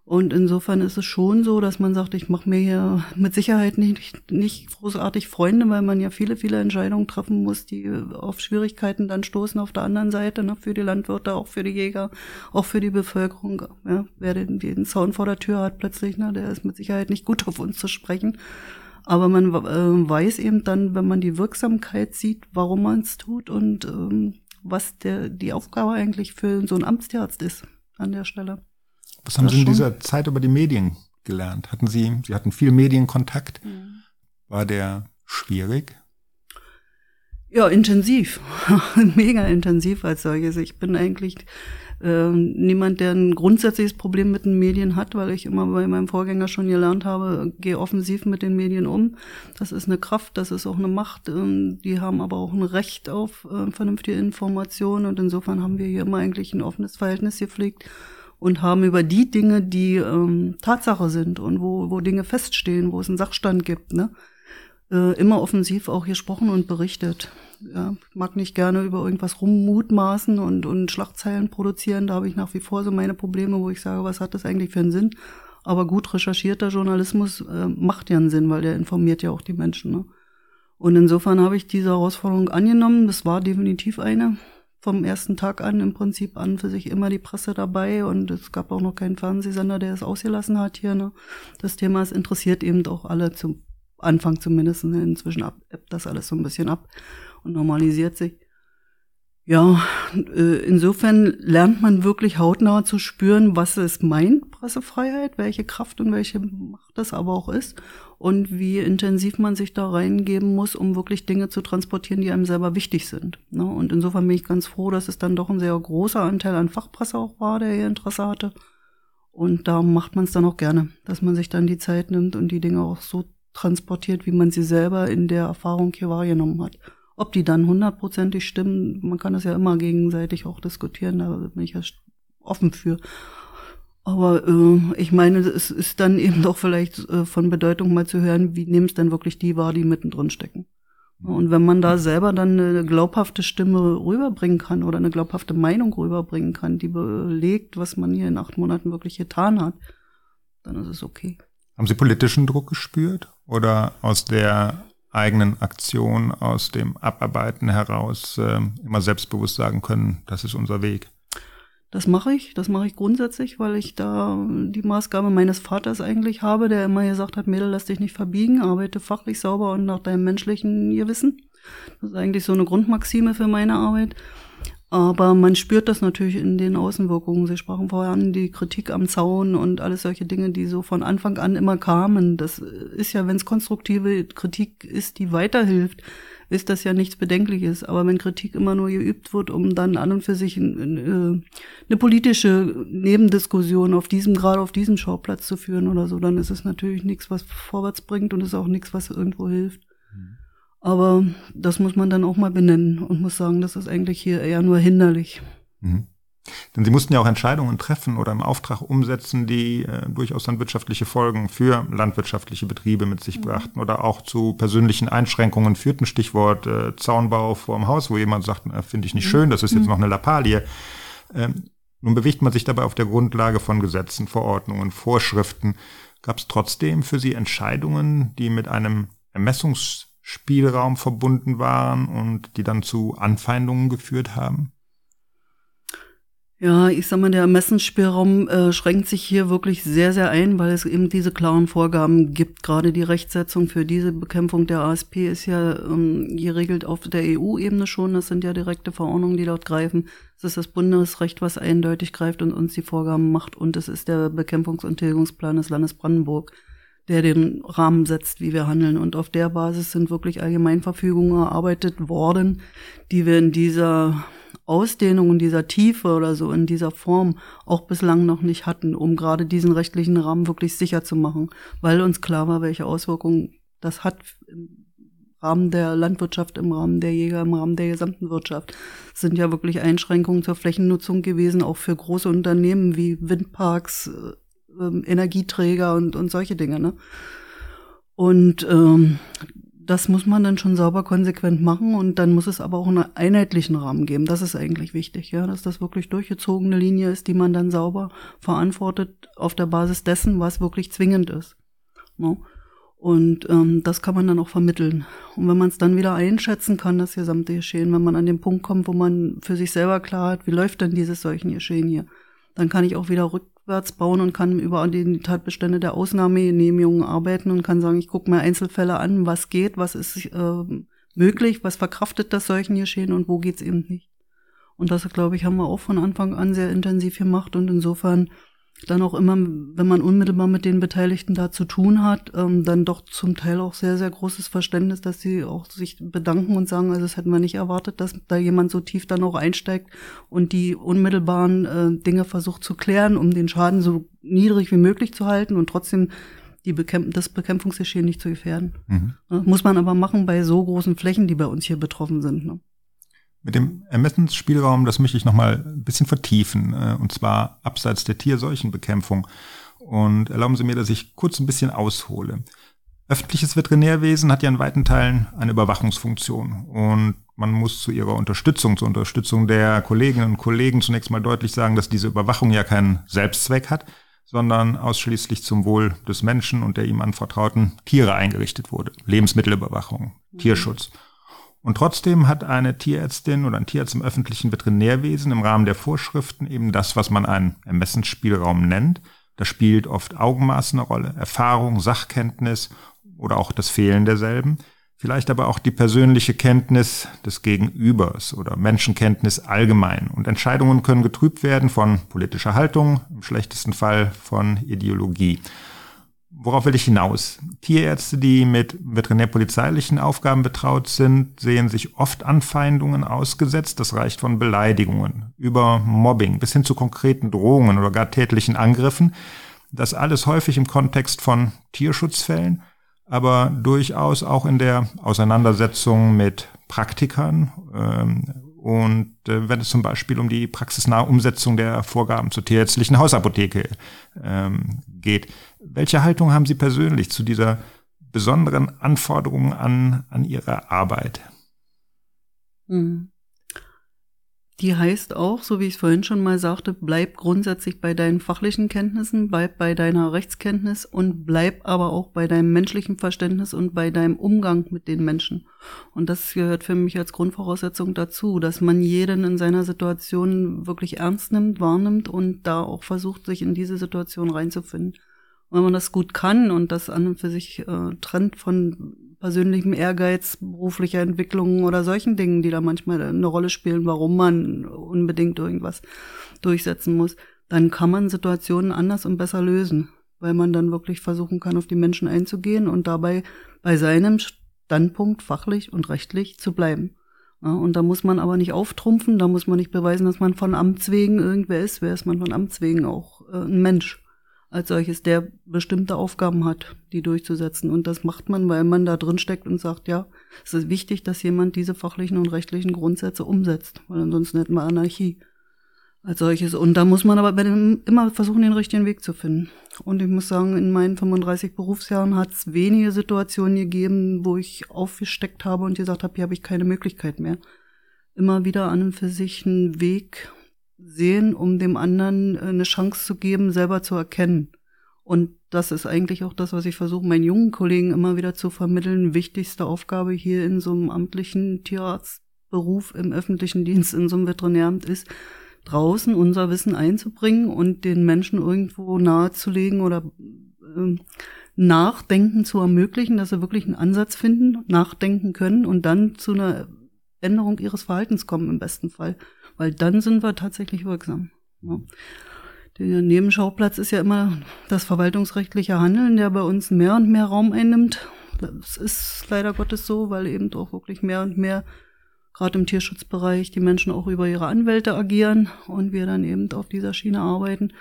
Und insofern ist es schon so, dass man sagt, ich mache mir hier mit Sicherheit nicht, nicht großartig Freunde, weil man ja viele, viele Entscheidungen treffen muss, die auf Schwierigkeiten dann stoßen auf der anderen Seite, ne, für die Landwirte, auch für die Jäger, auch für die Bevölkerung. Ja, wer den, den Zaun vor der Tür hat plötzlich, ne, der ist mit Sicherheit nicht gut auf uns zu sprechen. Aber man äh, weiß eben dann, wenn man die Wirksamkeit sieht, warum man es tut und ähm, was der, die Aufgabe eigentlich für so ein Amtstierarzt ist an der Stelle. Was haben Sie in dieser Zeit über die Medien gelernt? Hatten Sie, Sie hatten viel Medienkontakt. Mhm. War der schwierig? Ja, intensiv. Mega intensiv als solches. Ich bin eigentlich äh, niemand, der ein grundsätzliches Problem mit den Medien hat, weil ich immer bei meinem Vorgänger schon gelernt habe, geh offensiv mit den Medien um. Das ist eine Kraft, das ist auch eine Macht. Äh, die haben aber auch ein Recht auf äh, vernünftige Informationen und insofern haben wir hier immer eigentlich ein offenes Verhältnis gepflegt und haben über die Dinge, die ähm, Tatsache sind und wo, wo Dinge feststehen, wo es einen Sachstand gibt, ne, äh, immer offensiv auch gesprochen und berichtet. Ja, mag nicht gerne über irgendwas rummutmaßen und, und Schlagzeilen produzieren. Da habe ich nach wie vor so meine Probleme, wo ich sage, was hat das eigentlich für einen Sinn? Aber gut recherchierter Journalismus äh, macht ja einen Sinn, weil der informiert ja auch die Menschen. Ne? Und insofern habe ich diese Herausforderung angenommen. Das war definitiv eine vom ersten Tag an im Prinzip an für sich immer die Presse dabei und es gab auch noch keinen Fernsehsender, der es ausgelassen hat hier. Ne? Das Thema es interessiert eben auch alle zum Anfang zumindest. Ne? Inzwischen ab, das alles so ein bisschen ab und normalisiert sich. Ja, äh, insofern lernt man wirklich hautnah zu spüren, was es meint, Pressefreiheit, welche Kraft und welche Macht das aber auch ist und wie intensiv man sich da reingeben muss, um wirklich Dinge zu transportieren, die einem selber wichtig sind. Ne? Und insofern bin ich ganz froh, dass es dann doch ein sehr großer Anteil an Fachpresse auch war, der hier Interesse hatte. Und da macht man es dann auch gerne, dass man sich dann die Zeit nimmt und die Dinge auch so transportiert, wie man sie selber in der Erfahrung hier wahrgenommen hat. Ob die dann hundertprozentig stimmen, man kann das ja immer gegenseitig auch diskutieren, da bin ich ja offen für. Aber äh, ich meine, es ist dann eben doch vielleicht äh, von Bedeutung mal zu hören, wie nehmen es denn wirklich die wahr, die mittendrin stecken. Und wenn man da selber dann eine glaubhafte Stimme rüberbringen kann oder eine glaubhafte Meinung rüberbringen kann, die belegt, was man hier in acht Monaten wirklich getan hat, dann ist es okay. Haben Sie politischen Druck gespürt oder aus der eigenen Aktion, aus dem Abarbeiten heraus äh, immer selbstbewusst sagen können, das ist unser Weg? Das mache ich, das mache ich grundsätzlich, weil ich da die Maßgabe meines Vaters eigentlich habe, der immer gesagt hat, Mädel, lass dich nicht verbiegen, arbeite fachlich sauber und nach deinem menschlichen Gewissen. Das ist eigentlich so eine Grundmaxime für meine Arbeit. Aber man spürt das natürlich in den Außenwirkungen. Sie sprachen vorher an, die Kritik am Zaun und alles solche Dinge, die so von Anfang an immer kamen. Das ist ja, wenn es konstruktive Kritik ist, die weiterhilft, ist das ja nichts Bedenkliches. Aber wenn Kritik immer nur geübt wird, um dann an und für sich eine, eine politische Nebendiskussion auf diesem, gerade auf diesem Schauplatz zu führen oder so, dann ist es natürlich nichts, was vorwärts bringt und ist auch nichts, was irgendwo hilft. Aber das muss man dann auch mal benennen und muss sagen, das ist eigentlich hier eher nur hinderlich. Mhm. Denn Sie mussten ja auch Entscheidungen treffen oder im Auftrag umsetzen, die äh, durchaus dann wirtschaftliche Folgen für landwirtschaftliche Betriebe mit sich mhm. brachten oder auch zu persönlichen Einschränkungen führten. Stichwort äh, Zaunbau vor dem Haus, wo jemand sagt, äh, finde ich nicht mhm. schön, das ist jetzt mhm. noch eine Lappalie. Ähm, nun bewegt man sich dabei auf der Grundlage von Gesetzen, Verordnungen, Vorschriften. Gab es trotzdem für Sie Entscheidungen, die mit einem Ermessungs Spielraum verbunden waren und die dann zu Anfeindungen geführt haben? Ja, ich sag mal, der Ermessensspielraum äh, schränkt sich hier wirklich sehr, sehr ein, weil es eben diese klaren Vorgaben gibt. Gerade die Rechtsetzung für diese Bekämpfung der ASP ist ja ähm, geregelt auf der EU-Ebene schon. Das sind ja direkte Verordnungen, die dort greifen. Es ist das Bundesrecht, was eindeutig greift und uns die Vorgaben macht. Und es ist der Bekämpfungs- und Tilgungsplan des Landes Brandenburg der den Rahmen setzt, wie wir handeln. Und auf der Basis sind wirklich Allgemeinverfügungen erarbeitet worden, die wir in dieser Ausdehnung, in dieser Tiefe oder so, in dieser Form auch bislang noch nicht hatten, um gerade diesen rechtlichen Rahmen wirklich sicher zu machen, weil uns klar war, welche Auswirkungen das hat im Rahmen der Landwirtschaft, im Rahmen der Jäger, im Rahmen der gesamten Wirtschaft. Das sind ja wirklich Einschränkungen zur Flächennutzung gewesen, auch für große Unternehmen wie Windparks, äh, ähm, Energieträger und, und solche Dinge. Ne? Und ähm, das muss man dann schon sauber konsequent machen und dann muss es aber auch einen einheitlichen Rahmen geben. Das ist eigentlich wichtig, ja, dass das wirklich durchgezogene Linie ist, die man dann sauber verantwortet auf der Basis dessen, was wirklich zwingend ist. No? Ne? Und ähm, das kann man dann auch vermitteln. Und wenn man es dann wieder einschätzen kann, das gesamte Geschehen, wenn man an den Punkt kommt, wo man für sich selber klar hat, wie läuft denn dieses solchen Geschehen hier, dann kann ich auch wieder rückwärts bauen und kann über die Tatbestände der Ausnahmegenehmigungen arbeiten und kann sagen, ich gucke mir Einzelfälle an, was geht, was ist äh, möglich, was verkraftet das solchen Geschehen und wo geht's eben nicht. Und das, glaube ich, haben wir auch von Anfang an sehr intensiv gemacht und insofern dann auch immer, wenn man unmittelbar mit den Beteiligten da zu tun hat, ähm, dann doch zum Teil auch sehr, sehr großes Verständnis, dass sie auch sich bedanken und sagen, also das hätten wir nicht erwartet, dass da jemand so tief dann auch einsteigt und die unmittelbaren äh, Dinge versucht zu klären, um den Schaden so niedrig wie möglich zu halten und trotzdem die Bekämp das Bekämpfungsgeschehen nicht zu gefährden. Mhm. muss man aber machen bei so großen Flächen, die bei uns hier betroffen sind. Ne? Mit dem Ermessensspielraum, das möchte ich nochmal ein bisschen vertiefen, äh, und zwar abseits der Tierseuchenbekämpfung. Und erlauben Sie mir, dass ich kurz ein bisschen aushole. Öffentliches Veterinärwesen hat ja in weiten Teilen eine Überwachungsfunktion und man muss zu ihrer Unterstützung, zur Unterstützung der Kolleginnen und Kollegen zunächst mal deutlich sagen, dass diese Überwachung ja keinen Selbstzweck hat, sondern ausschließlich zum Wohl des Menschen und der ihm anvertrauten Tiere eingerichtet wurde. Lebensmittelüberwachung, mhm. Tierschutz. Und trotzdem hat eine Tierärztin oder ein Tierarzt im öffentlichen Veterinärwesen im Rahmen der Vorschriften eben das, was man einen Ermessensspielraum nennt. Da spielt oft Augenmaß eine Rolle, Erfahrung, Sachkenntnis oder auch das Fehlen derselben. Vielleicht aber auch die persönliche Kenntnis des Gegenübers oder Menschenkenntnis allgemein. Und Entscheidungen können getrübt werden von politischer Haltung, im schlechtesten Fall von Ideologie worauf will ich hinaus? Tierärzte, die mit veterinärpolizeilichen Aufgaben betraut sind, sehen sich oft Anfeindungen ausgesetzt. Das reicht von Beleidigungen über Mobbing bis hin zu konkreten Drohungen oder gar tätlichen Angriffen. Das alles häufig im Kontext von Tierschutzfällen, aber durchaus auch in der Auseinandersetzung mit Praktikern ähm, und äh, wenn es zum Beispiel um die praxisnahe Umsetzung der Vorgaben zur tierärztlichen Hausapotheke ähm, geht. Welche Haltung haben Sie persönlich zu dieser besonderen Anforderung an, an Ihre Arbeit? Mhm. Die heißt auch, so wie ich es vorhin schon mal sagte, bleib grundsätzlich bei deinen fachlichen Kenntnissen, bleib bei deiner Rechtskenntnis und bleib aber auch bei deinem menschlichen Verständnis und bei deinem Umgang mit den Menschen. Und das gehört für mich als Grundvoraussetzung dazu, dass man jeden in seiner Situation wirklich ernst nimmt, wahrnimmt und da auch versucht, sich in diese Situation reinzufinden. Wenn man das gut kann und das an und für sich äh, trennt von persönlichem Ehrgeiz, beruflicher Entwicklung oder solchen Dingen, die da manchmal eine Rolle spielen, warum man unbedingt irgendwas durchsetzen muss, dann kann man Situationen anders und besser lösen, weil man dann wirklich versuchen kann, auf die Menschen einzugehen und dabei bei seinem Standpunkt fachlich und rechtlich zu bleiben. Ja, und da muss man aber nicht auftrumpfen, da muss man nicht beweisen, dass man von Amts wegen irgendwer ist, wer ist man von Amts wegen? Auch äh, ein Mensch als solches, der bestimmte Aufgaben hat, die durchzusetzen. Und das macht man, weil man da drin steckt und sagt, ja, es ist wichtig, dass jemand diese fachlichen und rechtlichen Grundsätze umsetzt, weil ansonsten hätten wir Anarchie als solches. Und da muss man aber bei dem immer versuchen, den richtigen Weg zu finden. Und ich muss sagen, in meinen 35 Berufsjahren hat es wenige Situationen gegeben, wo ich aufgesteckt habe und gesagt habe, hier habe ich keine Möglichkeit mehr. Immer wieder an und für sich einen Weg sehen, um dem anderen äh, eine Chance zu geben, selber zu erkennen. Und das ist eigentlich auch das, was ich versuche, meinen jungen Kollegen immer wieder zu vermitteln. Wichtigste Aufgabe hier in so einem amtlichen Tierarztberuf im öffentlichen Dienst, in so einem Veterinäramt ist, draußen unser Wissen einzubringen und den Menschen irgendwo nahezulegen oder äh, Nachdenken zu ermöglichen, dass sie wirklich einen Ansatz finden, nachdenken können und dann zu einer Änderung ihres Verhaltens kommen im besten Fall weil dann sind wir tatsächlich wirksam. Ja. Der Nebenschauplatz ist ja immer das verwaltungsrechtliche Handeln, der bei uns mehr und mehr Raum einnimmt. Das ist leider Gottes so, weil eben doch wirklich mehr und mehr, gerade im Tierschutzbereich, die Menschen auch über ihre Anwälte agieren und wir dann eben auf dieser Schiene arbeiten.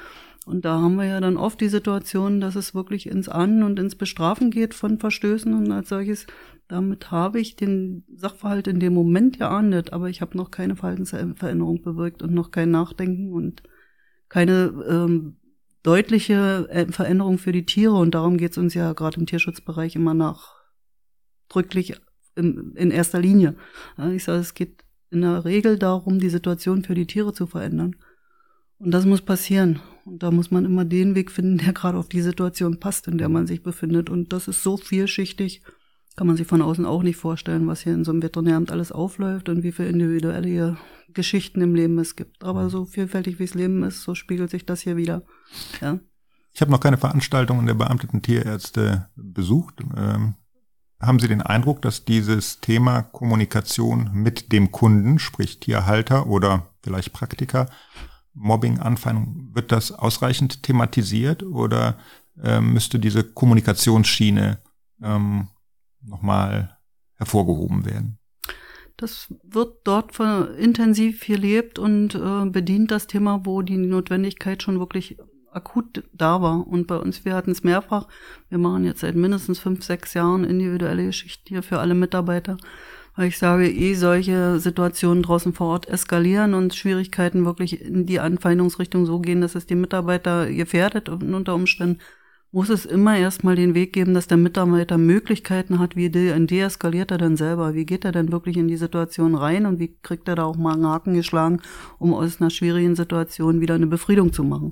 Und da haben wir ja dann oft die Situation, dass es wirklich ins An- und ins Bestrafen geht von Verstößen und als solches. Damit habe ich den Sachverhalt in dem Moment geahndet, aber ich habe noch keine Verhaltensveränderung bewirkt und noch kein Nachdenken und keine ähm, deutliche äh, Veränderung für die Tiere. Und darum geht es uns ja gerade im Tierschutzbereich immer nachdrücklich in, in erster Linie. Ich sage, es geht in der Regel darum, die Situation für die Tiere zu verändern. Und das muss passieren. Und da muss man immer den Weg finden, der gerade auf die Situation passt, in der man sich befindet. Und das ist so vielschichtig, kann man sich von außen auch nicht vorstellen, was hier in so einem Veterinäramt alles aufläuft und wie viele individuelle Geschichten im Leben es gibt. Aber so vielfältig wie es Leben ist, so spiegelt sich das hier wieder. Ja. Ich habe noch keine Veranstaltungen der beamteten Tierärzte besucht. Ähm, haben Sie den Eindruck, dass dieses Thema Kommunikation mit dem Kunden, sprich Tierhalter oder vielleicht Praktiker, Mobbing, Anfeindung, wird das ausreichend thematisiert oder äh, müsste diese Kommunikationsschiene ähm, nochmal hervorgehoben werden? Das wird dort intensiv gelebt und äh, bedient das Thema, wo die Notwendigkeit schon wirklich akut da war. Und bei uns, wir hatten es mehrfach. Wir machen jetzt seit mindestens fünf, sechs Jahren individuelle Geschichten hier für alle Mitarbeiter. Weil ich sage, eh solche Situationen draußen vor Ort eskalieren und Schwierigkeiten wirklich in die Anfeindungsrichtung so gehen, dass es die Mitarbeiter gefährdet und unter Umständen muss es immer erstmal den Weg geben, dass der Mitarbeiter Möglichkeiten hat, wie de deeskaliert er denn selber? Wie geht er denn wirklich in die Situation rein und wie kriegt er da auch mal einen Haken geschlagen, um aus einer schwierigen Situation wieder eine Befriedung zu machen?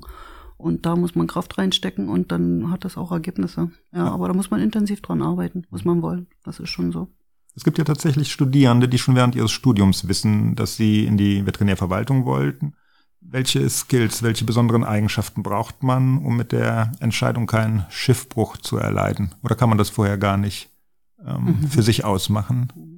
Und da muss man Kraft reinstecken und dann hat das auch Ergebnisse. Ja, ja, aber da muss man intensiv dran arbeiten, muss man wollen. Das ist schon so. Es gibt ja tatsächlich Studierende, die schon während ihres Studiums wissen, dass sie in die Veterinärverwaltung wollten. Welche Skills, welche besonderen Eigenschaften braucht man, um mit der Entscheidung keinen Schiffbruch zu erleiden? Oder kann man das vorher gar nicht ähm, mhm. für sich ausmachen?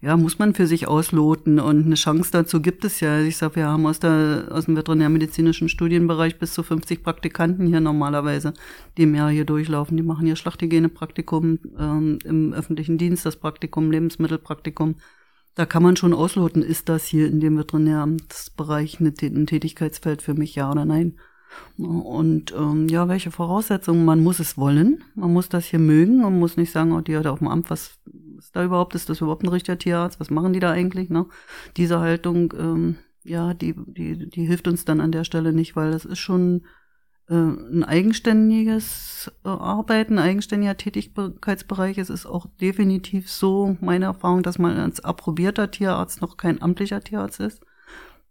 Ja, muss man für sich ausloten und eine Chance dazu gibt es ja. Ich sage, wir haben aus, der, aus dem veterinärmedizinischen Studienbereich bis zu 50 Praktikanten hier normalerweise, die im Jahr hier durchlaufen. Die machen hier Schlachthygieне-Praktikum ähm, im öffentlichen Dienst, das Praktikum, Lebensmittelpraktikum. Da kann man schon ausloten, ist das hier in dem Veterinäramtsbereich ein Tätigkeitsfeld für mich, ja oder nein. Und ähm, ja, welche Voraussetzungen? Man muss es wollen, man muss das hier mögen, man muss nicht sagen, oh, die hat auf dem Amt was ist da überhaupt, ist das überhaupt ein richtiger Tierarzt? Was machen die da eigentlich? Ne? Diese Haltung, ähm, ja, die, die, die hilft uns dann an der Stelle nicht, weil das ist schon äh, ein eigenständiges äh, Arbeiten, ein eigenständiger Tätigkeitsbereich. Es ist auch definitiv so meine Erfahrung, dass man als approbierter Tierarzt noch kein amtlicher Tierarzt ist.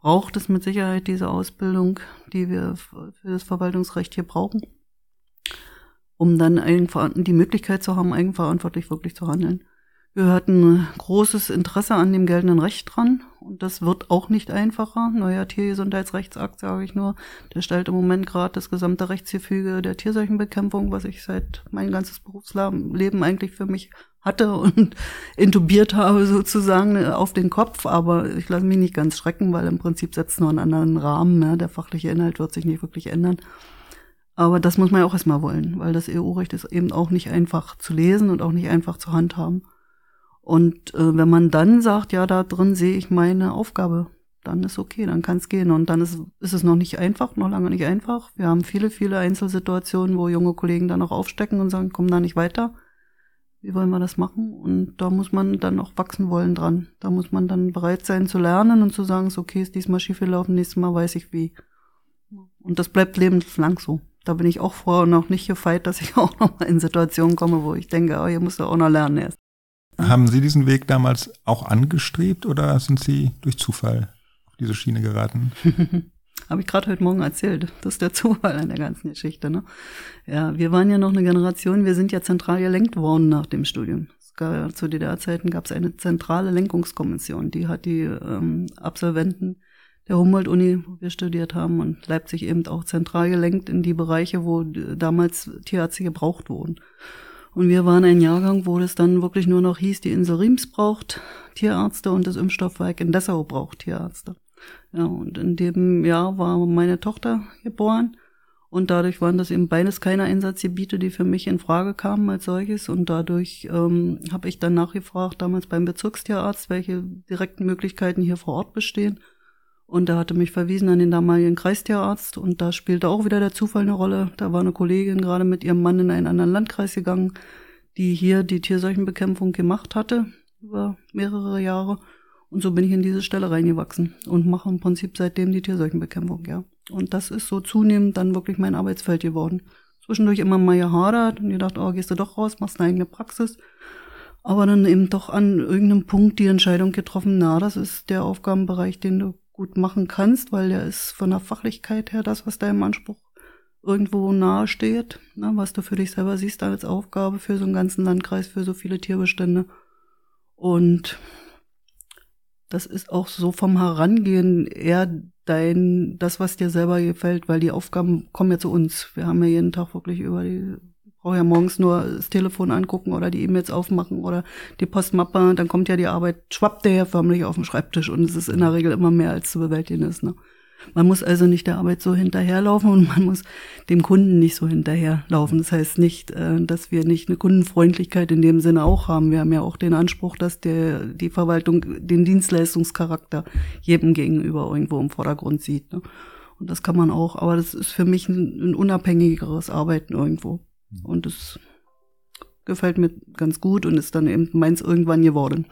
Braucht es mit Sicherheit diese Ausbildung, die wir für das Verwaltungsrecht hier brauchen, um dann die Möglichkeit zu haben, eigenverantwortlich wirklich zu handeln. Wir hatten großes Interesse an dem geltenden Recht dran und das wird auch nicht einfacher. Neuer Tiergesundheitsrechtsakt, sage ich nur, der stellt im Moment gerade das gesamte Rechtsgefüge der Tierseuchenbekämpfung, was ich seit mein ganzes Berufsleben eigentlich für mich hatte und intubiert habe sozusagen auf den Kopf. Aber ich lasse mich nicht ganz schrecken, weil im Prinzip setzt nur einen anderen Rahmen. Ne? Der fachliche Inhalt wird sich nicht wirklich ändern. Aber das muss man ja auch erstmal wollen, weil das EU-Recht ist eben auch nicht einfach zu lesen und auch nicht einfach zu handhaben. Und äh, wenn man dann sagt, ja, da drin sehe ich meine Aufgabe, dann ist okay, dann kann es gehen. Und dann ist, ist es noch nicht einfach, noch lange nicht einfach. Wir haben viele, viele Einzelsituationen, wo junge Kollegen dann auch aufstecken und sagen, komm da nicht weiter. Wie wollen wir das machen? Und da muss man dann auch wachsen wollen dran. Da muss man dann bereit sein zu lernen und zu sagen, ist okay, ist diesmal schief gelaufen, nächstes Mal weiß ich wie. Und das bleibt lebenslang so. Da bin ich auch froh und auch nicht gefeit, dass ich auch noch mal in Situationen komme, wo ich denke, oh, hier musst du auch noch lernen erst. Haben Sie diesen Weg damals auch angestrebt oder sind Sie durch Zufall auf diese Schiene geraten? Habe ich gerade heute Morgen erzählt. Das ist der Zufall an der ganzen Geschichte. Ne? Ja, wir waren ja noch eine Generation, wir sind ja zentral gelenkt worden nach dem Studium. Gab, zu DDR-Zeiten gab es eine zentrale Lenkungskommission, die hat die ähm, Absolventen der Humboldt-Uni, wo wir studiert haben, und Leipzig eben auch zentral gelenkt in die Bereiche, wo damals Tierärzte gebraucht wurden. Und wir waren ein Jahrgang, wo es dann wirklich nur noch hieß, die Insel Riems braucht Tierärzte und das Impfstoffwerk in Dessau braucht Tierärzte. Ja, und in dem Jahr war meine Tochter geboren. Und dadurch waren das eben beides keine Einsatzgebiete, die für mich in Frage kamen als solches. Und dadurch ähm, habe ich dann nachgefragt, damals beim Bezirkstierarzt, welche direkten Möglichkeiten hier vor Ort bestehen. Und er hatte mich verwiesen an den damaligen Kreistierarzt und da spielte auch wieder der Zufall eine Rolle. Da war eine Kollegin gerade mit ihrem Mann in einen anderen Landkreis gegangen, die hier die Tierseuchenbekämpfung gemacht hatte über mehrere Jahre. Und so bin ich in diese Stelle reingewachsen und mache im Prinzip seitdem die Tierseuchenbekämpfung, ja. Und das ist so zunehmend dann wirklich mein Arbeitsfeld geworden. Zwischendurch immer mal gehadert und gedacht, oh, gehst du doch raus, machst eine eigene Praxis. Aber dann eben doch an irgendeinem Punkt die Entscheidung getroffen, na, das ist der Aufgabenbereich, den du gut machen kannst, weil der ist von der Fachlichkeit her das, was deinem Anspruch irgendwo nahe steht, ne, was du für dich selber siehst als Aufgabe für so einen ganzen Landkreis, für so viele Tierbestände. Und das ist auch so vom Herangehen eher dein, das, was dir selber gefällt, weil die Aufgaben kommen ja zu uns. Wir haben ja jeden Tag wirklich über die, brauche ja morgens nur das Telefon angucken oder die E-Mails aufmachen oder die Postmappe, dann kommt ja die Arbeit, schwappt der ja förmlich auf dem Schreibtisch und es ist in der Regel immer mehr als zu bewältigen ist. Ne? Man muss also nicht der Arbeit so hinterherlaufen und man muss dem Kunden nicht so hinterherlaufen. Das heißt nicht, äh, dass wir nicht eine Kundenfreundlichkeit in dem Sinne auch haben. Wir haben ja auch den Anspruch, dass der, die Verwaltung den Dienstleistungscharakter jedem gegenüber irgendwo im Vordergrund sieht. Ne? Und das kann man auch, aber das ist für mich ein, ein unabhängigeres Arbeiten irgendwo. Und das gefällt mir ganz gut und ist dann eben meins irgendwann geworden.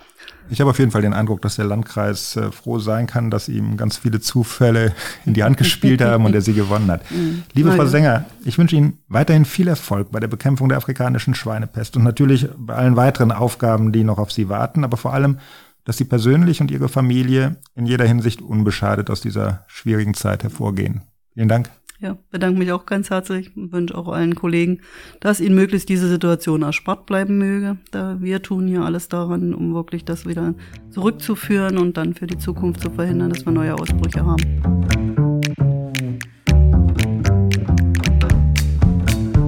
Ich habe auf jeden Fall den Eindruck, dass der Landkreis äh, froh sein kann, dass ihm ganz viele Zufälle in die Hand gespielt haben und er sie gewonnen hat. Mhm. Liebe Na, Frau ja. Sänger, ich wünsche Ihnen weiterhin viel Erfolg bei der Bekämpfung der afrikanischen Schweinepest und natürlich bei allen weiteren Aufgaben, die noch auf Sie warten, aber vor allem, dass Sie persönlich und Ihre Familie in jeder Hinsicht unbeschadet aus dieser schwierigen Zeit hervorgehen. Vielen Dank. Ja, bedanke mich auch ganz herzlich und wünsche auch allen Kollegen, dass ihnen möglichst diese Situation erspart bleiben möge. Da wir tun hier alles daran, um wirklich das wieder zurückzuführen und dann für die Zukunft zu verhindern, dass wir neue Ausbrüche haben.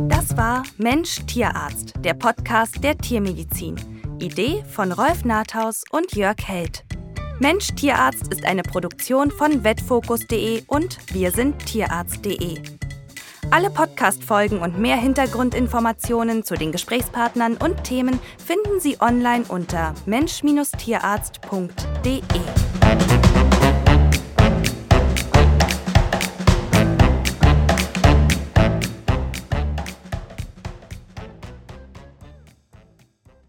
Das war Mensch Tierarzt, der Podcast der Tiermedizin. Idee von Rolf Nathaus und Jörg Held. Mensch Tierarzt ist eine Produktion von vetfokus.de und wir sind tierarzt.de. Alle Podcast-Folgen und mehr Hintergrundinformationen zu den Gesprächspartnern und Themen finden Sie online unter mensch-tierarzt.de.